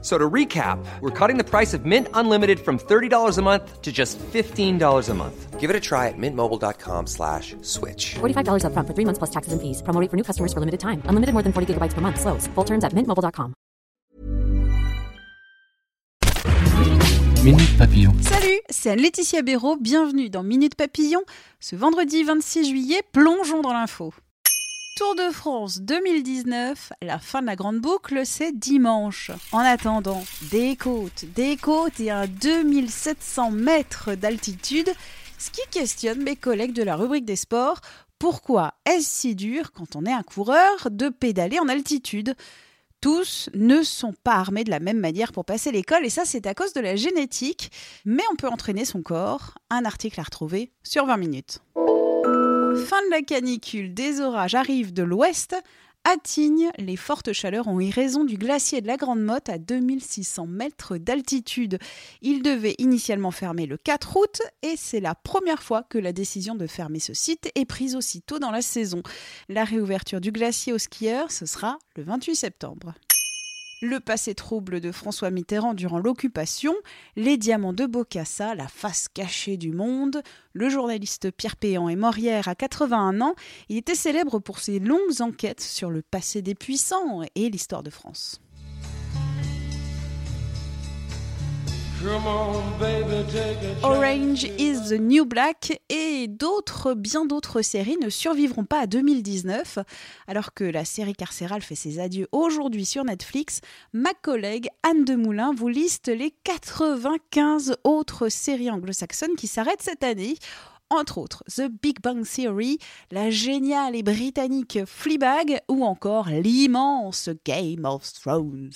So to recap, we're cutting the price of Mint Unlimited from $30 a month to just $15 a month. Give it a try at mintmobile.com slash switch. $45 upfront for three months plus taxes and fees. Promo rate for new customers for limited time. Unlimited more than 40 gigabytes per month. Slows. Full terms at mintmobile.com. Minute Papillon. Salut, c'est Laetitia Béraud. Bienvenue dans Minute Papillon. Ce vendredi 26 juillet, plongeons dans l'info. Tour de France 2019, la fin de la grande boucle, c'est dimanche. En attendant, des côtes, des côtes et un 2700 mètres d'altitude, ce qui questionne mes collègues de la rubrique des sports. Pourquoi est-ce si dur, quand on est un coureur, de pédaler en altitude? Tous ne sont pas armés de la même manière pour passer l'école et ça c'est à cause de la génétique, mais on peut entraîner son corps. Un article à retrouver sur 20 minutes. Fin de la canicule, des orages arrivent de l'ouest. À les fortes chaleurs ont eu raison du glacier de la Grande Motte à 2600 mètres d'altitude. Il devait initialement fermer le 4 août et c'est la première fois que la décision de fermer ce site est prise aussitôt dans la saison. La réouverture du glacier aux skieurs, ce sera le 28 septembre le passé trouble de François Mitterrand durant l'occupation, les diamants de Bocassa, la face cachée du monde. Le journaliste Pierre Péan est mort hier à 81 ans. Il était célèbre pour ses longues enquêtes sur le passé des puissants et l'histoire de France. Orange is the New Black et d'autres, bien d'autres séries ne survivront pas à 2019. Alors que la série carcérale fait ses adieux aujourd'hui sur Netflix, ma collègue Anne Demoulin vous liste les 95 autres séries anglo-saxonnes qui s'arrêtent cette année entre autres The Big Bang Theory, la géniale et britannique Fleabag ou encore l'immense Game of Thrones.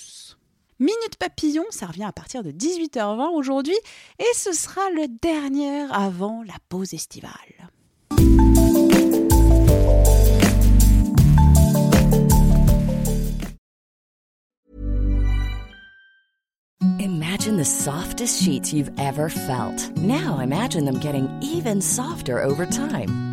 Minute Papillon, ça revient à partir de 18h20 aujourd'hui et ce sera le dernier avant la pause estivale. Imagine the softest sheets you've ever felt. Now imagine them getting even softer over time.